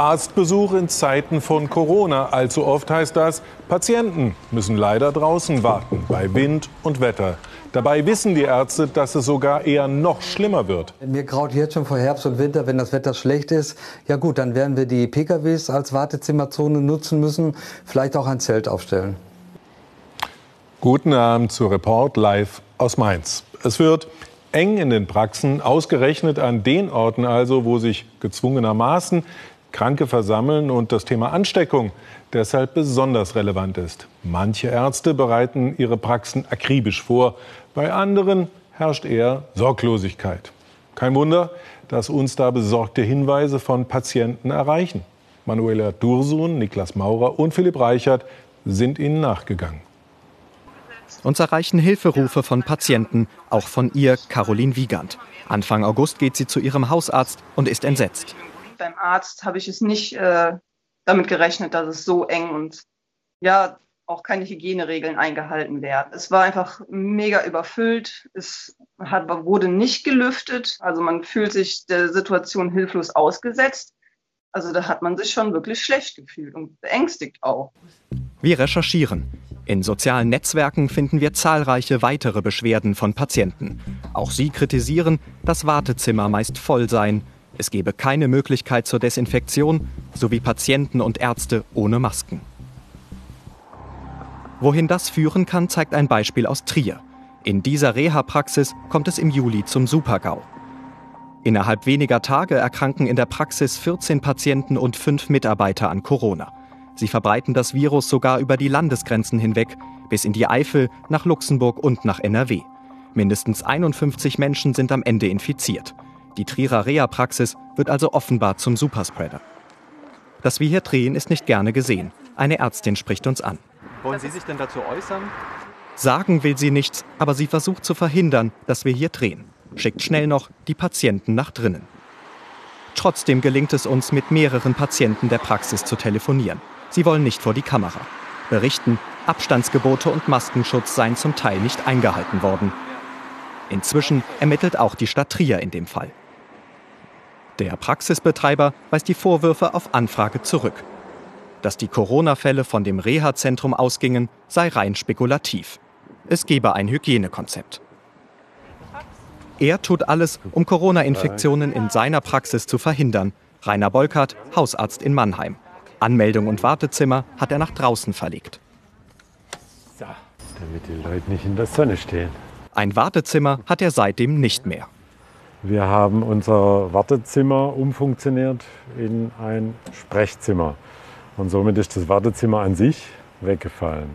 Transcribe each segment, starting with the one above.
Arztbesuch in Zeiten von Corona. Allzu oft heißt das, Patienten müssen leider draußen warten, bei Wind und Wetter. Dabei wissen die Ärzte, dass es sogar eher noch schlimmer wird. Mir graut jetzt schon vor Herbst und Winter, wenn das Wetter schlecht ist. Ja gut, dann werden wir die PKWs als Wartezimmerzone nutzen müssen, vielleicht auch ein Zelt aufstellen. Guten Abend zu Report live aus Mainz. Es wird eng in den Praxen, ausgerechnet an den Orten also, wo sich gezwungenermaßen Kranke versammeln und das Thema Ansteckung deshalb besonders relevant ist. Manche Ärzte bereiten ihre Praxen akribisch vor, bei anderen herrscht eher Sorglosigkeit. Kein Wunder, dass uns da besorgte Hinweise von Patienten erreichen. Manuela Dursun, Niklas Maurer und Philipp Reichert sind ihnen nachgegangen. Uns erreichen Hilferufe von Patienten, auch von ihr, Caroline Wiegand. Anfang August geht sie zu ihrem Hausarzt und ist entsetzt beim Arzt habe ich es nicht äh, damit gerechnet, dass es so eng und ja, auch keine Hygieneregeln eingehalten werden. Es war einfach mega überfüllt. Es hat, wurde nicht gelüftet. Also man fühlt sich der Situation hilflos ausgesetzt. Also da hat man sich schon wirklich schlecht gefühlt und beängstigt auch. Wir recherchieren. In sozialen Netzwerken finden wir zahlreiche weitere Beschwerden von Patienten. Auch sie kritisieren, dass Wartezimmer meist voll seien es gebe keine Möglichkeit zur Desinfektion sowie Patienten und Ärzte ohne Masken. Wohin das führen kann, zeigt ein Beispiel aus Trier. In dieser Reha-Praxis kommt es im Juli zum Supergau. Innerhalb weniger Tage erkranken in der Praxis 14 Patienten und 5 Mitarbeiter an Corona. Sie verbreiten das Virus sogar über die Landesgrenzen hinweg, bis in die Eifel, nach Luxemburg und nach NRW. Mindestens 51 Menschen sind am Ende infiziert. Die Trierer Reha-Praxis wird also offenbar zum Superspreader. Dass wir hier drehen, ist nicht gerne gesehen. Eine Ärztin spricht uns an. Wollen Sie sich denn dazu äußern? Sagen will sie nichts, aber sie versucht zu verhindern, dass wir hier drehen. Schickt schnell noch die Patienten nach drinnen. Trotzdem gelingt es uns, mit mehreren Patienten der Praxis zu telefonieren. Sie wollen nicht vor die Kamera. Berichten, Abstandsgebote und Maskenschutz seien zum Teil nicht eingehalten worden. Inzwischen ermittelt auch die Stadt Trier in dem Fall. Der Praxisbetreiber weist die Vorwürfe auf Anfrage zurück. Dass die Corona-Fälle von dem Reha-Zentrum ausgingen, sei rein spekulativ. Es gebe ein Hygienekonzept. Er tut alles, um Corona-Infektionen in seiner Praxis zu verhindern. Rainer Bolkert, Hausarzt in Mannheim. Anmeldung und Wartezimmer hat er nach draußen verlegt. So, damit die Leute nicht in der Sonne stehen. Ein Wartezimmer hat er seitdem nicht mehr. Wir haben unser Wartezimmer umfunktioniert in ein Sprechzimmer. Und somit ist das Wartezimmer an sich weggefallen.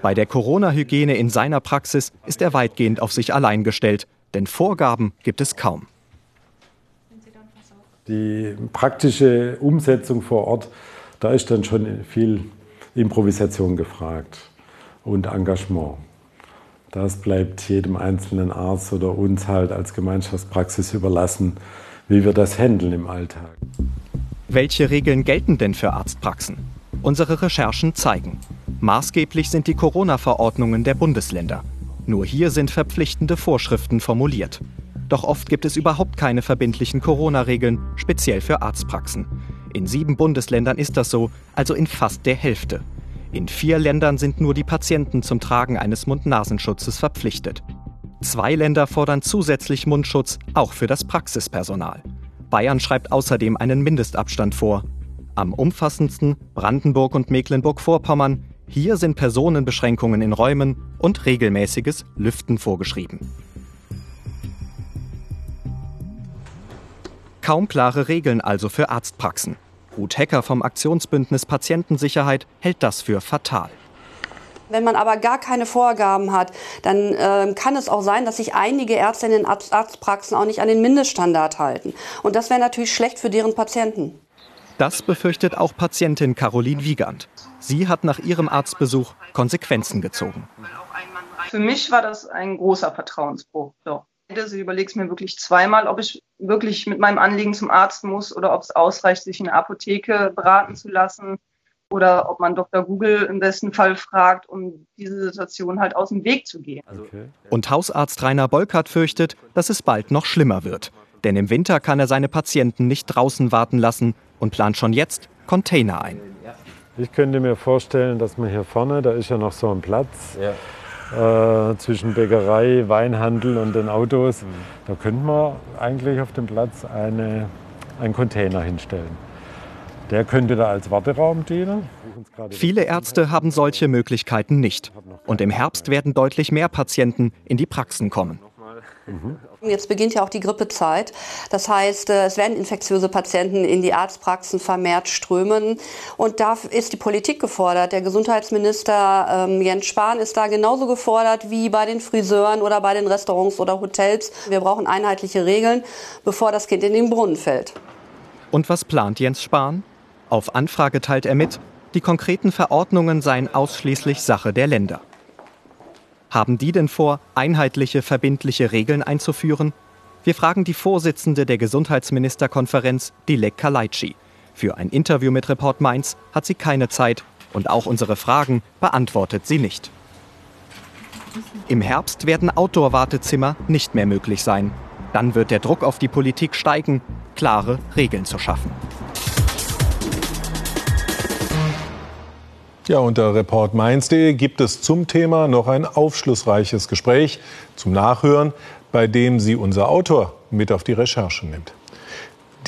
Bei der Corona-Hygiene in seiner Praxis ist er weitgehend auf sich allein gestellt, denn Vorgaben gibt es kaum. Die praktische Umsetzung vor Ort, da ist dann schon viel Improvisation gefragt und Engagement. Das bleibt jedem einzelnen Arzt oder uns halt als Gemeinschaftspraxis überlassen, wie wir das handeln im Alltag. Welche Regeln gelten denn für Arztpraxen? Unsere Recherchen zeigen, maßgeblich sind die Corona-Verordnungen der Bundesländer. Nur hier sind verpflichtende Vorschriften formuliert. Doch oft gibt es überhaupt keine verbindlichen Corona-Regeln, speziell für Arztpraxen. In sieben Bundesländern ist das so, also in fast der Hälfte. In vier Ländern sind nur die Patienten zum Tragen eines Mund-Nasenschutzes verpflichtet. Zwei Länder fordern zusätzlich Mundschutz, auch für das Praxispersonal. Bayern schreibt außerdem einen Mindestabstand vor. Am umfassendsten Brandenburg und Mecklenburg-Vorpommern. Hier sind Personenbeschränkungen in Räumen und regelmäßiges Lüften vorgeschrieben. Kaum klare Regeln also für Arztpraxen. Ruth Hecker vom Aktionsbündnis Patientensicherheit hält das für fatal. Wenn man aber gar keine Vorgaben hat, dann äh, kann es auch sein, dass sich einige Ärzte in den Arzt Arztpraxen auch nicht an den Mindeststandard halten. Und das wäre natürlich schlecht für deren Patienten. Das befürchtet auch Patientin Caroline Wiegand. Sie hat nach ihrem Arztbesuch Konsequenzen gezogen. Für mich war das ein großer Vertrauensbruch. So. Also ich überlege es mir wirklich zweimal, ob ich wirklich mit meinem Anliegen zum Arzt muss oder ob es ausreicht, sich in der Apotheke beraten zu lassen oder ob man Dr. Google im besten Fall fragt, um diese Situation halt aus dem Weg zu gehen. Okay. Und Hausarzt Rainer Bolkert fürchtet, dass es bald noch schlimmer wird. Denn im Winter kann er seine Patienten nicht draußen warten lassen, und plant schon jetzt Container ein. Ich könnte mir vorstellen, dass man hier vorne, da ist ja noch so ein Platz ja. Äh, zwischen Bäckerei, Weinhandel und den Autos, mhm. da könnte man eigentlich auf dem Platz eine, einen Container hinstellen. Der könnte da als Warteraum dienen. Viele Ärzte haben solche Möglichkeiten nicht. Und im Herbst werden deutlich mehr Patienten in die Praxen kommen. Mhm. Jetzt beginnt ja auch die Grippezeit. Das heißt, äh, es werden infektiöse Patienten in die Arztpraxen vermehrt strömen. Und da ist die Politik gefordert. Der Gesundheitsminister ähm, Jens Spahn ist da genauso gefordert wie bei den Friseuren oder bei den Restaurants oder Hotels. Wir brauchen einheitliche Regeln, bevor das Kind in den Brunnen fällt. Und was plant Jens Spahn? Auf Anfrage teilt er mit, die konkreten Verordnungen seien ausschließlich Sache der Länder. Haben die denn vor, einheitliche, verbindliche Regeln einzuführen? Wir fragen die Vorsitzende der Gesundheitsministerkonferenz, Dilek Kalaitschi. Für ein Interview mit Report Mainz hat sie keine Zeit und auch unsere Fragen beantwortet sie nicht. Im Herbst werden Outdoor-Wartezimmer nicht mehr möglich sein. Dann wird der Druck auf die Politik steigen, klare Regeln zu schaffen. Ja, unter reportmainz.de gibt es zum Thema noch ein aufschlussreiches Gespräch zum Nachhören, bei dem sie unser Autor mit auf die Recherche nimmt.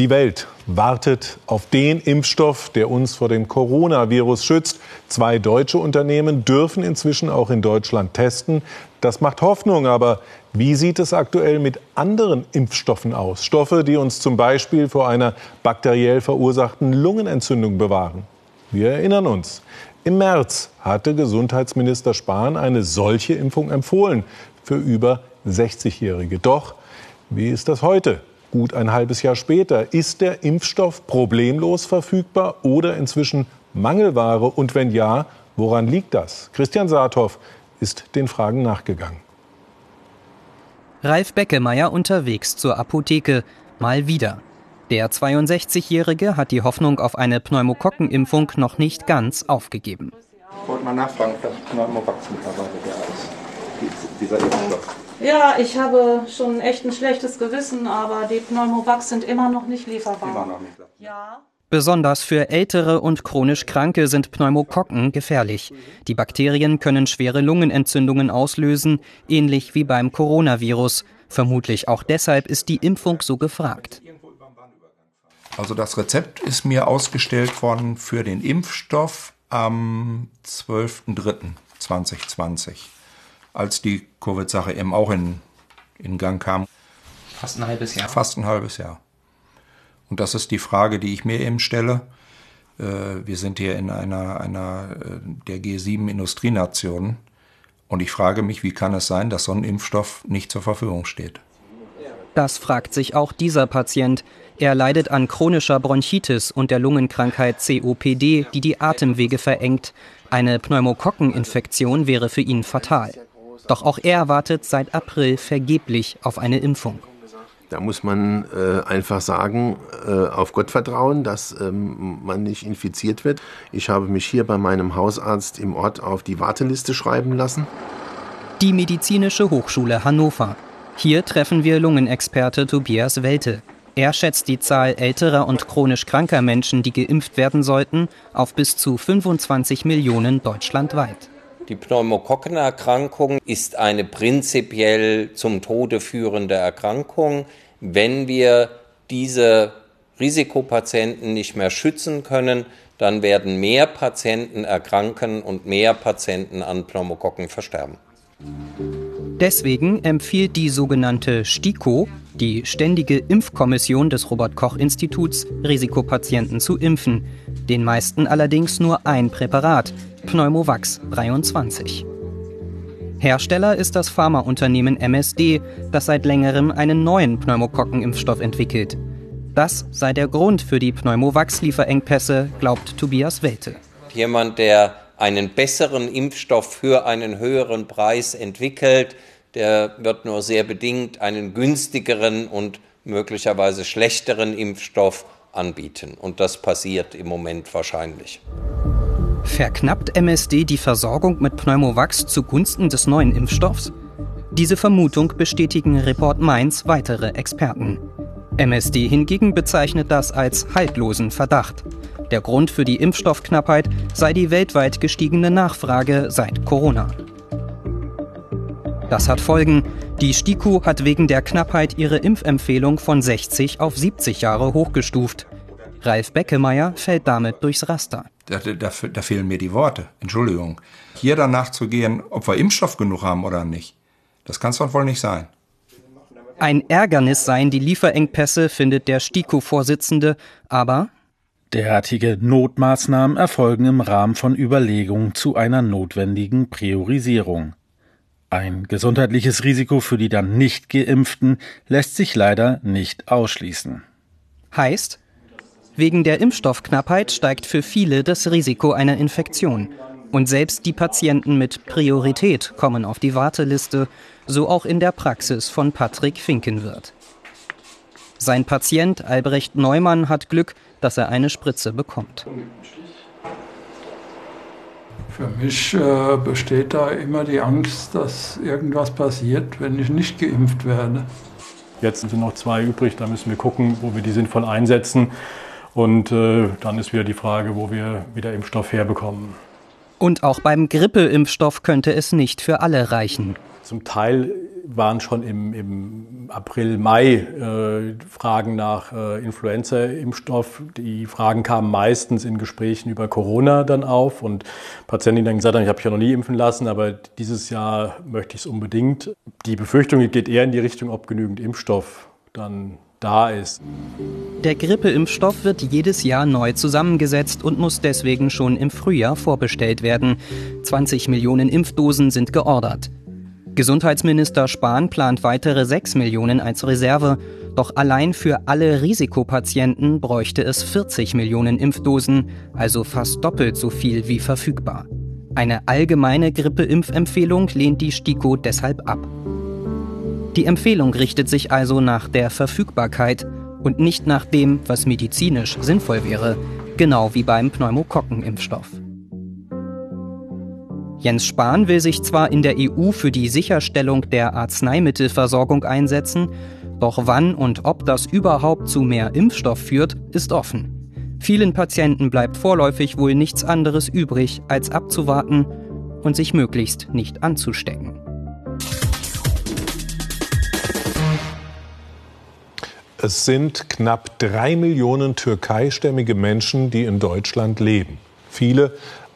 Die Welt wartet auf den Impfstoff, der uns vor dem Coronavirus schützt. Zwei deutsche Unternehmen dürfen inzwischen auch in Deutschland testen. Das macht Hoffnung, aber wie sieht es aktuell mit anderen Impfstoffen aus? Stoffe, die uns zum Beispiel vor einer bakteriell verursachten Lungenentzündung bewahren. Wir erinnern uns, im März hatte Gesundheitsminister Spahn eine solche Impfung empfohlen für über 60-Jährige. Doch, wie ist das heute? Gut ein halbes Jahr später. Ist der Impfstoff problemlos verfügbar oder inzwischen Mangelware? Und wenn ja, woran liegt das? Christian Saathoff ist den Fragen nachgegangen. Ralf Beckemeyer unterwegs zur Apotheke. Mal wieder. Der 62-Jährige hat die Hoffnung auf eine Pneumokokkenimpfung noch nicht ganz aufgegeben. Ich wollte mal nachfragen, vielleicht Pneumovax mittlerweile der ist, dieser Impfstoff. Ja, ich habe schon echt ein schlechtes Gewissen, aber die Pneumovax sind immer noch nicht lieferbar. Immer noch nicht. Ja. Besonders für ältere und chronisch Kranke sind Pneumokokken gefährlich. Die Bakterien können schwere Lungenentzündungen auslösen, ähnlich wie beim Coronavirus. Vermutlich auch deshalb ist die Impfung so gefragt. Also das Rezept ist mir ausgestellt worden für den Impfstoff am 12.03.2020, als die Covid-Sache eben auch in, in Gang kam. Fast ein halbes Jahr. Fast ein halbes Jahr. Und das ist die Frage, die ich mir eben stelle. Äh, wir sind hier in einer, einer äh, der G7-Industrienationen. Und ich frage mich, wie kann es sein, dass so ein Impfstoff nicht zur Verfügung steht? Das fragt sich auch dieser Patient. Er leidet an chronischer Bronchitis und der Lungenkrankheit COPD, die die Atemwege verengt. Eine Pneumokokkeninfektion wäre für ihn fatal. Doch auch er wartet seit April vergeblich auf eine Impfung. Da muss man äh, einfach sagen, äh, auf Gott vertrauen, dass ähm, man nicht infiziert wird. Ich habe mich hier bei meinem Hausarzt im Ort auf die Warteliste schreiben lassen. Die Medizinische Hochschule Hannover. Hier treffen wir Lungenexperte Tobias Welte. Er schätzt die Zahl älterer und chronisch kranker Menschen, die geimpft werden sollten, auf bis zu 25 Millionen deutschlandweit. Die Pneumokokkenerkrankung ist eine prinzipiell zum Tode führende Erkrankung. Wenn wir diese Risikopatienten nicht mehr schützen können, dann werden mehr Patienten erkranken und mehr Patienten an Pneumokokken versterben. Deswegen empfiehlt die sogenannte STIKO, die Ständige Impfkommission des Robert Koch Instituts, Risikopatienten zu impfen. Den meisten allerdings nur ein Präparat, Pneumovax 23. Hersteller ist das Pharmaunternehmen MSD, das seit längerem einen neuen Pneumokokkenimpfstoff entwickelt. Das sei der Grund für die Pneumovax-Lieferengpässe, glaubt Tobias Welte. Jemand, der einen besseren Impfstoff für einen höheren Preis entwickelt, der wird nur sehr bedingt einen günstigeren und möglicherweise schlechteren Impfstoff anbieten. Und das passiert im Moment wahrscheinlich. Verknappt MSD die Versorgung mit Pneumovax zugunsten des neuen Impfstoffs? Diese Vermutung bestätigen Report Mainz weitere Experten. MSD hingegen bezeichnet das als haltlosen Verdacht. Der Grund für die Impfstoffknappheit sei die weltweit gestiegene Nachfrage seit Corona. Das hat Folgen. Die STIKO hat wegen der Knappheit ihre Impfempfehlung von 60 auf 70 Jahre hochgestuft. Ralf Beckemeyer fällt damit durchs Raster. Da, da, da, fehlen mir die Worte. Entschuldigung. Hier danach zu gehen, ob wir Impfstoff genug haben oder nicht, das kann es doch wohl nicht sein. Ein Ärgernis seien die Lieferengpässe, findet der STIKO-Vorsitzende, aber Derartige Notmaßnahmen erfolgen im Rahmen von Überlegungen zu einer notwendigen Priorisierung. Ein gesundheitliches Risiko für die dann nicht geimpften lässt sich leider nicht ausschließen. Heißt, wegen der Impfstoffknappheit steigt für viele das Risiko einer Infektion. Und selbst die Patienten mit Priorität kommen auf die Warteliste, so auch in der Praxis von Patrick Finkenwirth. Sein Patient Albrecht Neumann hat Glück, dass er eine Spritze bekommt. Für mich äh, besteht da immer die Angst, dass irgendwas passiert, wenn ich nicht geimpft werde. Jetzt sind noch zwei übrig, da müssen wir gucken, wo wir die sinnvoll einsetzen. Und äh, dann ist wieder die Frage, wo wir wieder Impfstoff herbekommen. Und auch beim Grippeimpfstoff könnte es nicht für alle reichen. Zum Teil waren schon im, im April, Mai äh, Fragen nach äh, Influenza-Impfstoff. Die Fragen kamen meistens in Gesprächen über Corona dann auf und Patienten, die dann gesagt haben, ich habe mich ja noch nie impfen lassen, aber dieses Jahr möchte ich es unbedingt. Die Befürchtung geht eher in die Richtung, ob genügend Impfstoff dann da ist. Der Grippeimpfstoff wird jedes Jahr neu zusammengesetzt und muss deswegen schon im Frühjahr vorbestellt werden. 20 Millionen Impfdosen sind geordert. Gesundheitsminister Spahn plant weitere 6 Millionen als Reserve, doch allein für alle Risikopatienten bräuchte es 40 Millionen Impfdosen, also fast doppelt so viel wie verfügbar. Eine allgemeine Grippeimpfempfehlung lehnt die STIKO deshalb ab. Die Empfehlung richtet sich also nach der Verfügbarkeit und nicht nach dem, was medizinisch sinnvoll wäre, genau wie beim Pneumokokkenimpfstoff. Jens Spahn will sich zwar in der EU für die Sicherstellung der Arzneimittelversorgung einsetzen, doch wann und ob das überhaupt zu mehr Impfstoff führt, ist offen. Vielen Patienten bleibt vorläufig wohl nichts anderes übrig, als abzuwarten und sich möglichst nicht anzustecken. Es sind knapp drei Millionen türkeistämmige Menschen, die in Deutschland leben. Viele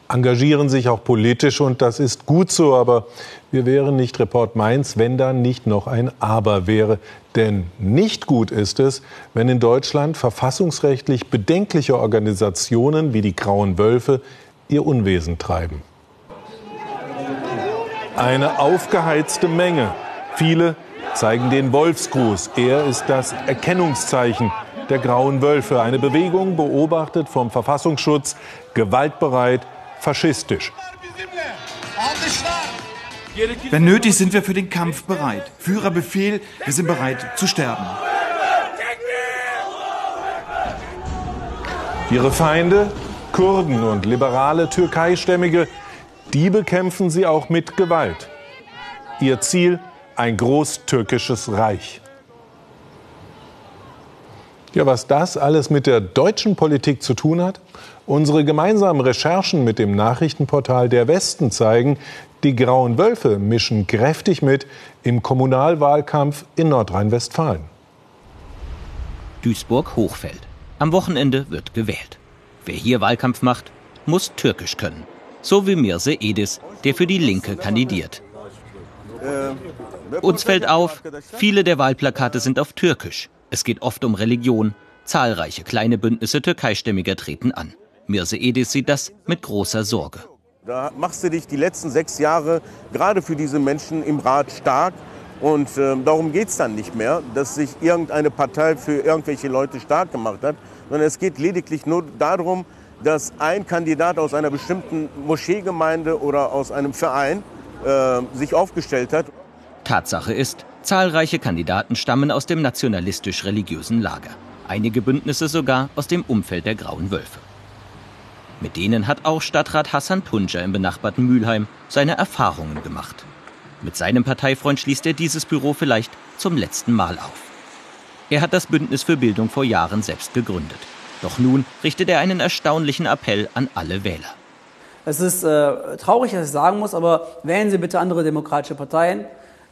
engagieren sich auch politisch und das ist gut so, aber wir wären nicht Report Mainz, wenn da nicht noch ein Aber wäre. Denn nicht gut ist es, wenn in Deutschland verfassungsrechtlich bedenkliche Organisationen wie die Grauen Wölfe ihr Unwesen treiben. Eine aufgeheizte Menge. Viele zeigen den Wolfsgruß. Er ist das Erkennungszeichen der Grauen Wölfe. Eine Bewegung beobachtet vom Verfassungsschutz, gewaltbereit, faschistisch. Wenn nötig, sind wir für den Kampf bereit. Führerbefehl, wir sind bereit zu sterben. Ihre Feinde, Kurden und liberale Türkeistämmige, die bekämpfen sie auch mit Gewalt. Ihr Ziel, ein großtürkisches Reich. Ja, was das alles mit der deutschen Politik zu tun hat? Unsere gemeinsamen Recherchen mit dem Nachrichtenportal Der Westen zeigen, die Grauen Wölfe mischen kräftig mit im Kommunalwahlkampf in Nordrhein-Westfalen. Duisburg-Hochfeld. Am Wochenende wird gewählt. Wer hier Wahlkampf macht, muss Türkisch können. So wie Mirse Edis, der für die Linke kandidiert. Uns fällt auf, viele der Wahlplakate sind auf Türkisch. Es geht oft um Religion. Zahlreiche kleine Bündnisse türkeistämmiger treten an. Mirse Edis sieht das mit großer Sorge. Da machst du dich die letzten sechs Jahre gerade für diese Menschen im Rat stark. Und äh, darum geht es dann nicht mehr, dass sich irgendeine Partei für irgendwelche Leute stark gemacht hat, sondern es geht lediglich nur darum, dass ein Kandidat aus einer bestimmten Moscheegemeinde oder aus einem Verein äh, sich aufgestellt hat. Tatsache ist, zahlreiche Kandidaten stammen aus dem nationalistisch-religiösen Lager. Einige Bündnisse sogar aus dem Umfeld der Grauen Wölfe. Mit denen hat auch Stadtrat Hassan Tunca im benachbarten Mülheim seine Erfahrungen gemacht. Mit seinem Parteifreund schließt er dieses Büro vielleicht zum letzten Mal auf. Er hat das Bündnis für Bildung vor Jahren selbst gegründet. Doch nun richtet er einen erstaunlichen Appell an alle Wähler. Es ist äh, traurig, dass ich sagen muss, aber wählen Sie bitte andere demokratische Parteien,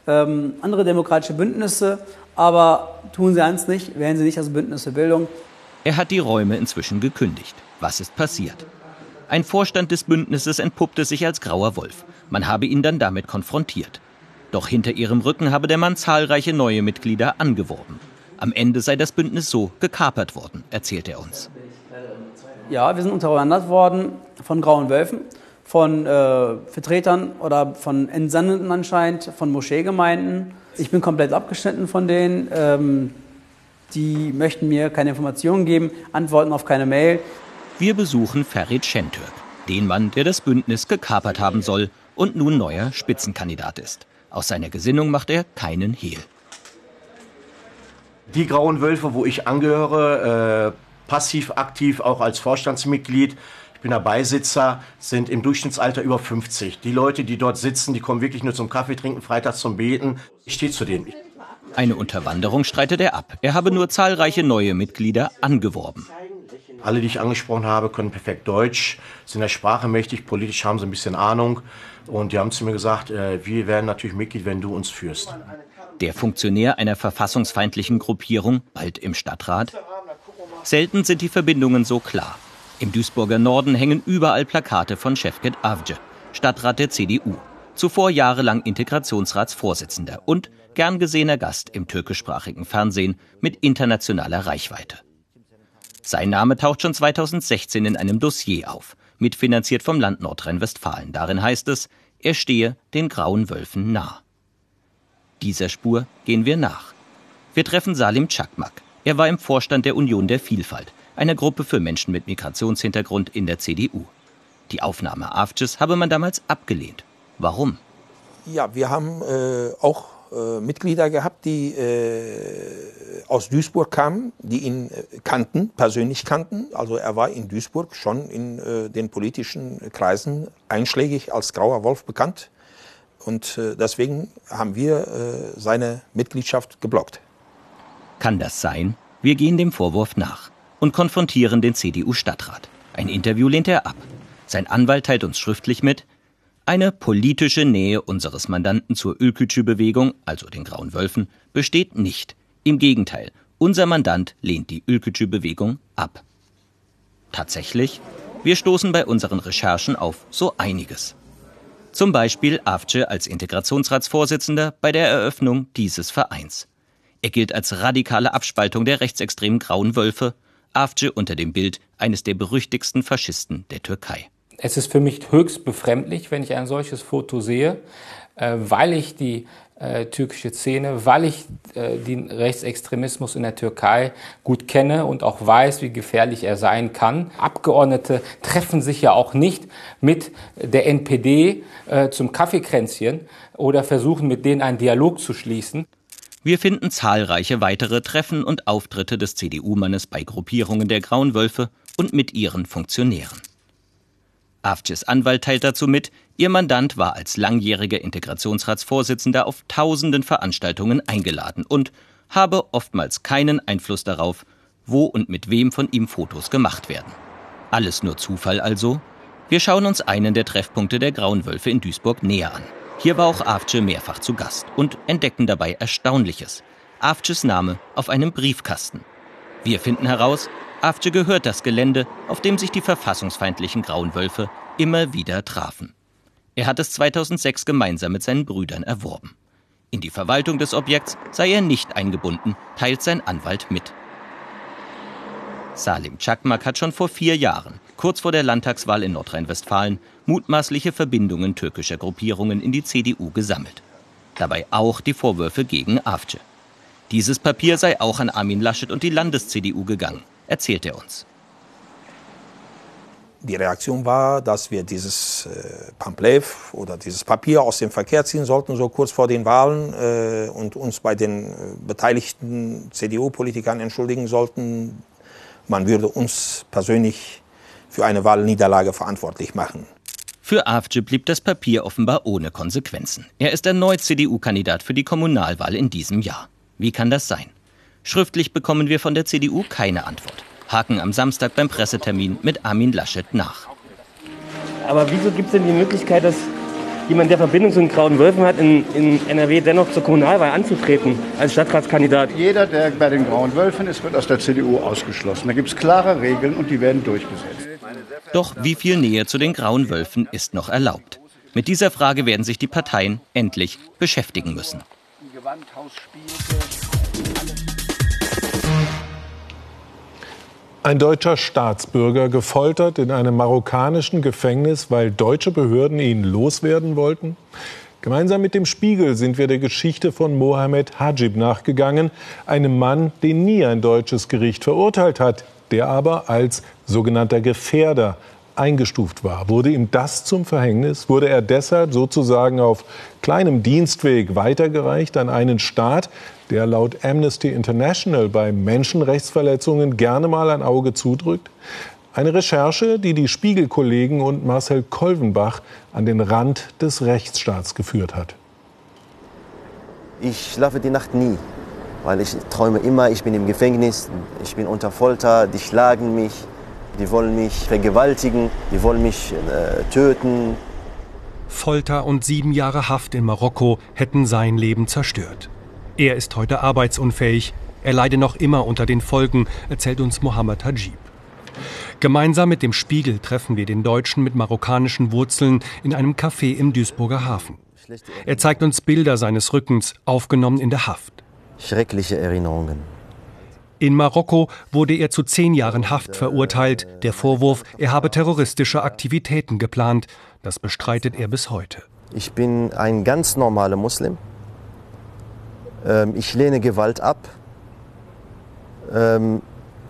ähm, andere demokratische Bündnisse, aber tun Sie eins nicht, wählen Sie nicht das Bündnis für Bildung. Er hat die Räume inzwischen gekündigt. Was ist passiert? Ein Vorstand des Bündnisses entpuppte sich als grauer Wolf. Man habe ihn dann damit konfrontiert. Doch hinter ihrem Rücken habe der Mann zahlreiche neue Mitglieder angeworben. Am Ende sei das Bündnis so gekapert worden, erzählt er uns. Ja, wir sind unterwandert worden von grauen Wölfen, von äh, Vertretern oder von Entsandten anscheinend, von Moscheegemeinden. Ich bin komplett abgeschnitten von denen. Ähm, die möchten mir keine Informationen geben, antworten auf keine Mail. Wir besuchen Ferit Şentürk, den Mann, der das Bündnis gekapert haben soll und nun neuer Spitzenkandidat ist. Aus seiner Gesinnung macht er keinen Hehl. Die Grauen Wölfe, wo ich angehöre, äh, passiv aktiv, auch als Vorstandsmitglied, ich bin der Beisitzer, sind im Durchschnittsalter über 50. Die Leute, die dort sitzen, die kommen wirklich nur zum Kaffee trinken, freitags zum Beten. Ich stehe zu denen. Eine Unterwanderung streitet er ab. Er habe nur zahlreiche neue Mitglieder angeworben. Alle, die ich angesprochen habe, können perfekt Deutsch, sind der Sprache mächtig, politisch haben sie ein bisschen Ahnung. Und die haben zu mir gesagt, äh, wir werden natürlich Mitglied, wenn du uns führst. Der Funktionär einer verfassungsfeindlichen Gruppierung, bald im Stadtrat. Selten sind die Verbindungen so klar. Im Duisburger Norden hängen überall Plakate von Şevket Avcı, Stadtrat der CDU. Zuvor jahrelang Integrationsratsvorsitzender und gern gesehener Gast im türkischsprachigen Fernsehen mit internationaler Reichweite. Sein Name taucht schon 2016 in einem Dossier auf, mitfinanziert vom Land Nordrhein-Westfalen. Darin heißt es, er stehe den grauen Wölfen nah. Dieser Spur gehen wir nach. Wir treffen Salim Çakmak. Er war im Vorstand der Union der Vielfalt, einer Gruppe für Menschen mit Migrationshintergrund in der CDU. Die Aufnahme Avcıs habe man damals abgelehnt. Warum? Ja, wir haben äh, auch äh, Mitglieder gehabt, die äh, aus Duisburg kamen, die ihn äh, kannten, persönlich kannten. Also er war in Duisburg schon in äh, den politischen Kreisen einschlägig als Grauer Wolf bekannt. Und äh, deswegen haben wir äh, seine Mitgliedschaft geblockt. Kann das sein? Wir gehen dem Vorwurf nach und konfrontieren den CDU-Stadtrat. Ein Interview lehnt er ab. Sein Anwalt teilt uns schriftlich mit, eine politische Nähe unseres Mandanten zur Ülkücü-Bewegung, also den Grauen Wölfen, besteht nicht. Im Gegenteil, unser Mandant lehnt die Ülkücü-Bewegung ab. Tatsächlich, wir stoßen bei unseren Recherchen auf so einiges. Zum Beispiel Avcı als Integrationsratsvorsitzender bei der Eröffnung dieses Vereins. Er gilt als radikale Abspaltung der rechtsextremen Grauen Wölfe, Avcı unter dem Bild eines der berüchtigsten Faschisten der Türkei. Es ist für mich höchst befremdlich, wenn ich ein solches Foto sehe, äh, weil ich die äh, türkische Szene, weil ich äh, den Rechtsextremismus in der Türkei gut kenne und auch weiß, wie gefährlich er sein kann. Abgeordnete treffen sich ja auch nicht mit der NPD zum Kaffeekränzchen oder versuchen mit denen einen Dialog zu schließen. Wir finden zahlreiche weitere Treffen und Auftritte des CDU-Mannes bei Gruppierungen der Grauen Wölfe und mit ihren Funktionären. Avcıs Anwalt teilt dazu mit, ihr Mandant war als langjähriger Integrationsratsvorsitzender auf tausenden Veranstaltungen eingeladen und habe oftmals keinen Einfluss darauf, wo und mit wem von ihm Fotos gemacht werden. Alles nur Zufall also? Wir schauen uns einen der Treffpunkte der Grauen Wölfe in Duisburg näher an. Hier war auch Avcı mehrfach zu Gast und entdecken dabei Erstaunliches. Avcıs Name auf einem Briefkasten. Wir finden heraus, Avcı gehört das Gelände, auf dem sich die verfassungsfeindlichen Grauen Wölfe immer wieder trafen. Er hat es 2006 gemeinsam mit seinen Brüdern erworben. In die Verwaltung des Objekts sei er nicht eingebunden, teilt sein Anwalt mit. Salim Çakmak hat schon vor vier Jahren, kurz vor der Landtagswahl in Nordrhein-Westfalen, mutmaßliche Verbindungen türkischer Gruppierungen in die CDU gesammelt. Dabei auch die Vorwürfe gegen Avcı. Dieses Papier sei auch an Armin Laschet und die Landes-CDU gegangen erzählt er uns. Die Reaktion war, dass wir dieses äh, Pamphlet oder dieses Papier aus dem Verkehr ziehen sollten, so kurz vor den Wahlen, äh, und uns bei den äh, beteiligten CDU-Politikern entschuldigen sollten. Man würde uns persönlich für eine Wahlniederlage verantwortlich machen. Für AfD blieb das Papier offenbar ohne Konsequenzen. Er ist erneut CDU-Kandidat für die Kommunalwahl in diesem Jahr. Wie kann das sein? Schriftlich bekommen wir von der CDU keine Antwort. Haken am Samstag beim Pressetermin mit Armin Laschet nach. Aber wieso gibt es denn die Möglichkeit, dass jemand, der Verbindung zu den Grauen Wölfen hat, in, in NRW dennoch zur Kommunalwahl anzutreten als Stadtratskandidat? Jeder, der bei den Grauen Wölfen ist, wird aus der CDU ausgeschlossen. Da gibt es klare Regeln und die werden durchgesetzt. Doch wie viel Nähe zu den Grauen Wölfen ist noch erlaubt? Mit dieser Frage werden sich die Parteien endlich beschäftigen müssen. Ein deutscher Staatsbürger gefoltert in einem marokkanischen Gefängnis, weil deutsche Behörden ihn loswerden wollten? Gemeinsam mit dem Spiegel sind wir der Geschichte von Mohamed Hajib nachgegangen, einem Mann, den nie ein deutsches Gericht verurteilt hat, der aber als sogenannter Gefährder eingestuft war. Wurde ihm das zum Verhängnis? Wurde er deshalb sozusagen auf kleinem Dienstweg weitergereicht an einen Staat, der laut Amnesty International bei Menschenrechtsverletzungen gerne mal ein Auge zudrückt? Eine Recherche, die die Spiegelkollegen und Marcel Kolvenbach an den Rand des Rechtsstaats geführt hat. Ich schlafe die Nacht nie, weil ich träume immer, ich bin im Gefängnis, ich bin unter Folter, die schlagen mich, die wollen mich vergewaltigen, die wollen mich äh, töten. Folter und sieben Jahre Haft in Marokko hätten sein Leben zerstört. Er ist heute arbeitsunfähig. Er leide noch immer unter den Folgen, erzählt uns Mohammed Hajib. Gemeinsam mit dem Spiegel treffen wir den Deutschen mit marokkanischen Wurzeln in einem Café im Duisburger Hafen. Er zeigt uns Bilder seines Rückens, aufgenommen in der Haft. Schreckliche Erinnerungen. In Marokko wurde er zu zehn Jahren Haft verurteilt. Der Vorwurf, er habe terroristische Aktivitäten geplant. Das bestreitet er bis heute. Ich bin ein ganz normaler Muslim. Ähm, ich lehne Gewalt ab. Ähm,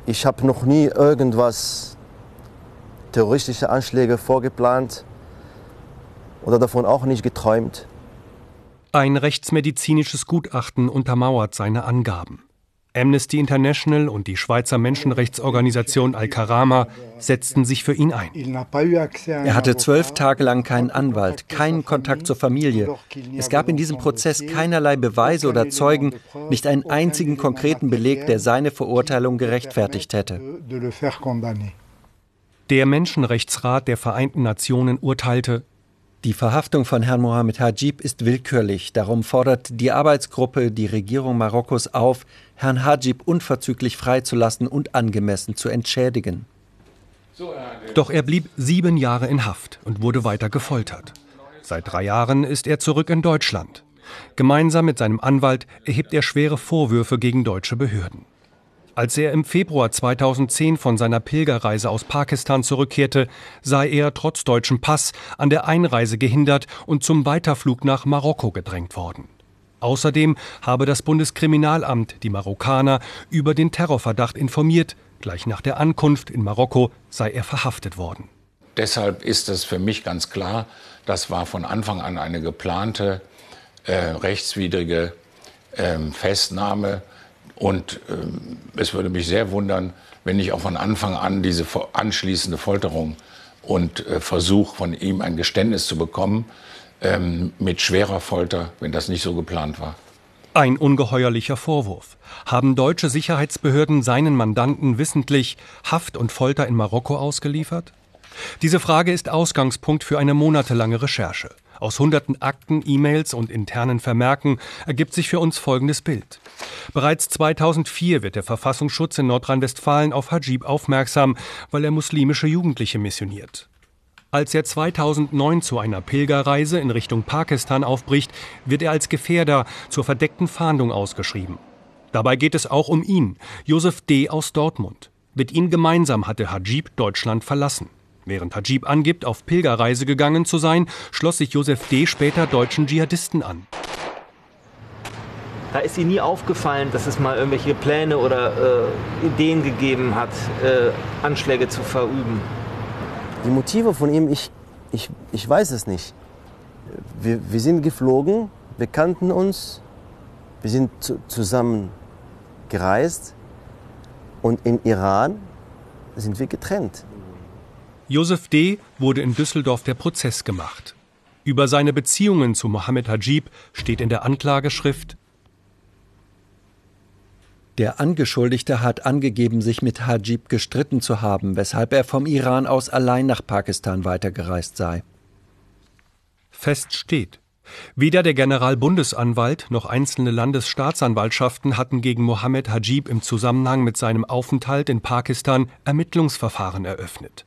ich habe noch nie irgendwas, terroristische Anschläge vorgeplant oder davon auch nicht geträumt. Ein rechtsmedizinisches Gutachten untermauert seine Angaben. Amnesty International und die Schweizer Menschenrechtsorganisation Al-Karama setzten sich für ihn ein. Er hatte zwölf Tage lang keinen Anwalt, keinen Kontakt zur Familie. Es gab in diesem Prozess keinerlei Beweise oder Zeugen, nicht einen einzigen konkreten Beleg, der seine Verurteilung gerechtfertigt hätte. Der Menschenrechtsrat der Vereinten Nationen urteilte, die Verhaftung von Herrn Mohamed Hajib ist willkürlich. Darum fordert die Arbeitsgruppe die Regierung Marokkos auf, Herrn Hajib unverzüglich freizulassen und angemessen zu entschädigen. Doch er blieb sieben Jahre in Haft und wurde weiter gefoltert. Seit drei Jahren ist er zurück in Deutschland. Gemeinsam mit seinem Anwalt erhebt er schwere Vorwürfe gegen deutsche Behörden. Als er im Februar 2010 von seiner Pilgerreise aus Pakistan zurückkehrte, sei er trotz deutschem Pass an der Einreise gehindert und zum Weiterflug nach Marokko gedrängt worden. Außerdem habe das Bundeskriminalamt die Marokkaner über den Terrorverdacht informiert. Gleich nach der Ankunft in Marokko sei er verhaftet worden. Deshalb ist es für mich ganz klar, das war von Anfang an eine geplante äh, rechtswidrige äh, Festnahme und äh, es würde mich sehr wundern, wenn nicht auch von Anfang an diese anschließende Folterung und äh, Versuch von ihm ein Geständnis zu bekommen, ähm, mit schwerer Folter, wenn das nicht so geplant war. Ein ungeheuerlicher Vorwurf. Haben deutsche Sicherheitsbehörden seinen Mandanten wissentlich Haft und Folter in Marokko ausgeliefert? Diese Frage ist Ausgangspunkt für eine monatelange Recherche. Aus hunderten Akten, E-Mails und internen Vermerken ergibt sich für uns folgendes Bild. Bereits 2004 wird der Verfassungsschutz in Nordrhein-Westfalen auf Hajib aufmerksam, weil er muslimische Jugendliche missioniert. Als er 2009 zu einer Pilgerreise in Richtung Pakistan aufbricht, wird er als Gefährder zur verdeckten Fahndung ausgeschrieben. Dabei geht es auch um ihn, Josef D. aus Dortmund. Mit ihm gemeinsam hatte Hajib Deutschland verlassen. Während Hajib angibt, auf Pilgerreise gegangen zu sein, schloss sich Josef D. später deutschen Dschihadisten an. Da ist Ihnen nie aufgefallen, dass es mal irgendwelche Pläne oder äh, Ideen gegeben hat, äh, Anschläge zu verüben? Die Motive von ihm, ich, ich, ich weiß es nicht. Wir, wir sind geflogen, wir kannten uns, wir sind zu, zusammen gereist und im Iran sind wir getrennt. Josef D. wurde in Düsseldorf der Prozess gemacht. Über seine Beziehungen zu Mohammed Hajib steht in der Anklageschrift Der Angeschuldigte hat angegeben, sich mit Hajib gestritten zu haben, weshalb er vom Iran aus allein nach Pakistan weitergereist sei. Fest steht, Weder der Generalbundesanwalt noch einzelne Landesstaatsanwaltschaften hatten gegen Mohammed Hajib im Zusammenhang mit seinem Aufenthalt in Pakistan Ermittlungsverfahren eröffnet.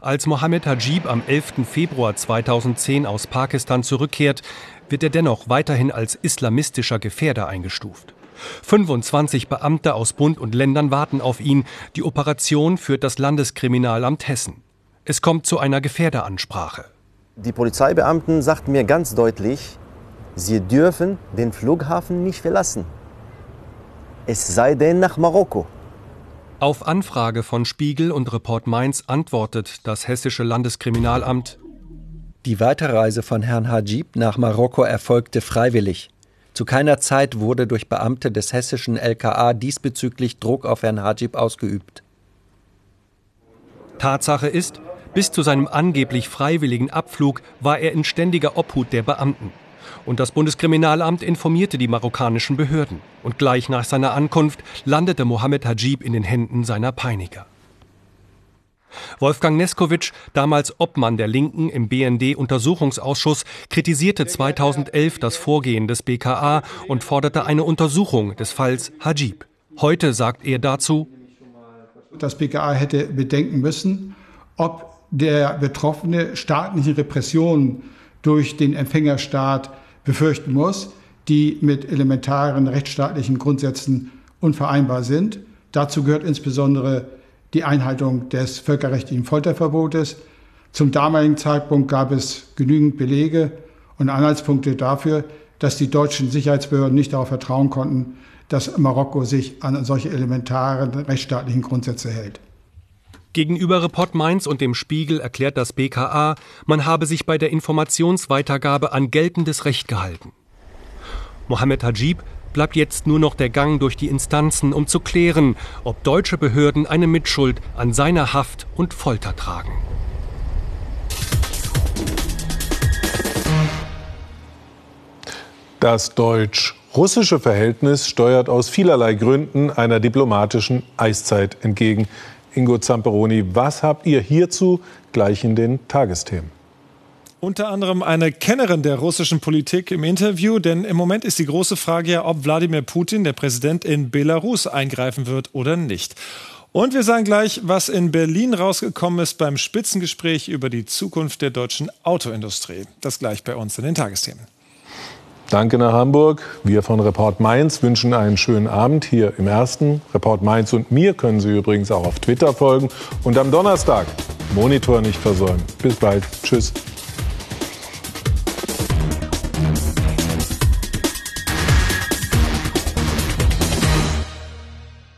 Als Mohammed Hajib am 11. Februar 2010 aus Pakistan zurückkehrt, wird er dennoch weiterhin als islamistischer Gefährder eingestuft. 25 Beamte aus Bund und Ländern warten auf ihn. Die Operation führt das Landeskriminalamt Hessen. Es kommt zu einer Gefährderansprache. Die Polizeibeamten sagten mir ganz deutlich, sie dürfen den Flughafen nicht verlassen. Es sei denn nach Marokko. Auf Anfrage von Spiegel und Report Mainz antwortet das hessische Landeskriminalamt. Die Weiterreise von Herrn Hajib nach Marokko erfolgte freiwillig. Zu keiner Zeit wurde durch Beamte des hessischen LKA diesbezüglich Druck auf Herrn Hajib ausgeübt. Tatsache ist, bis zu seinem angeblich freiwilligen Abflug war er in ständiger Obhut der Beamten. Und das Bundeskriminalamt informierte die marokkanischen Behörden. Und gleich nach seiner Ankunft landete Mohammed Hajib in den Händen seiner Peiniger. Wolfgang Neskowitsch, damals Obmann der Linken im BND-Untersuchungsausschuss, kritisierte 2011 das Vorgehen des BKA und forderte eine Untersuchung des Falls Hajib. Heute sagt er dazu, das BKA hätte bedenken müssen, ob der Betroffene staatlichen Repressionen durch den Empfängerstaat befürchten muss, die mit elementaren rechtsstaatlichen Grundsätzen unvereinbar sind. Dazu gehört insbesondere die Einhaltung des völkerrechtlichen Folterverbotes. Zum damaligen Zeitpunkt gab es genügend Belege und Anhaltspunkte dafür, dass die deutschen Sicherheitsbehörden nicht darauf vertrauen konnten, dass Marokko sich an solche elementaren rechtsstaatlichen Grundsätze hält. Gegenüber Report Mainz und dem Spiegel erklärt das BKA, man habe sich bei der Informationsweitergabe an geltendes Recht gehalten. Mohammed Hajib bleibt jetzt nur noch der Gang durch die Instanzen, um zu klären, ob deutsche Behörden eine Mitschuld an seiner Haft und Folter tragen. Das deutsch-russische Verhältnis steuert aus vielerlei Gründen einer diplomatischen Eiszeit entgegen. Ingo Zamperoni, was habt ihr hierzu gleich in den Tagesthemen? Unter anderem eine Kennerin der russischen Politik im Interview, denn im Moment ist die große Frage ja, ob Wladimir Putin, der Präsident in Belarus, eingreifen wird oder nicht. Und wir sagen gleich, was in Berlin rausgekommen ist beim Spitzengespräch über die Zukunft der deutschen Autoindustrie. Das gleich bei uns in den Tagesthemen. Danke nach Hamburg. Wir von Report Mainz wünschen einen schönen Abend hier im ersten. Report Mainz und mir können Sie übrigens auch auf Twitter folgen. Und am Donnerstag Monitor nicht versäumen. Bis bald. Tschüss.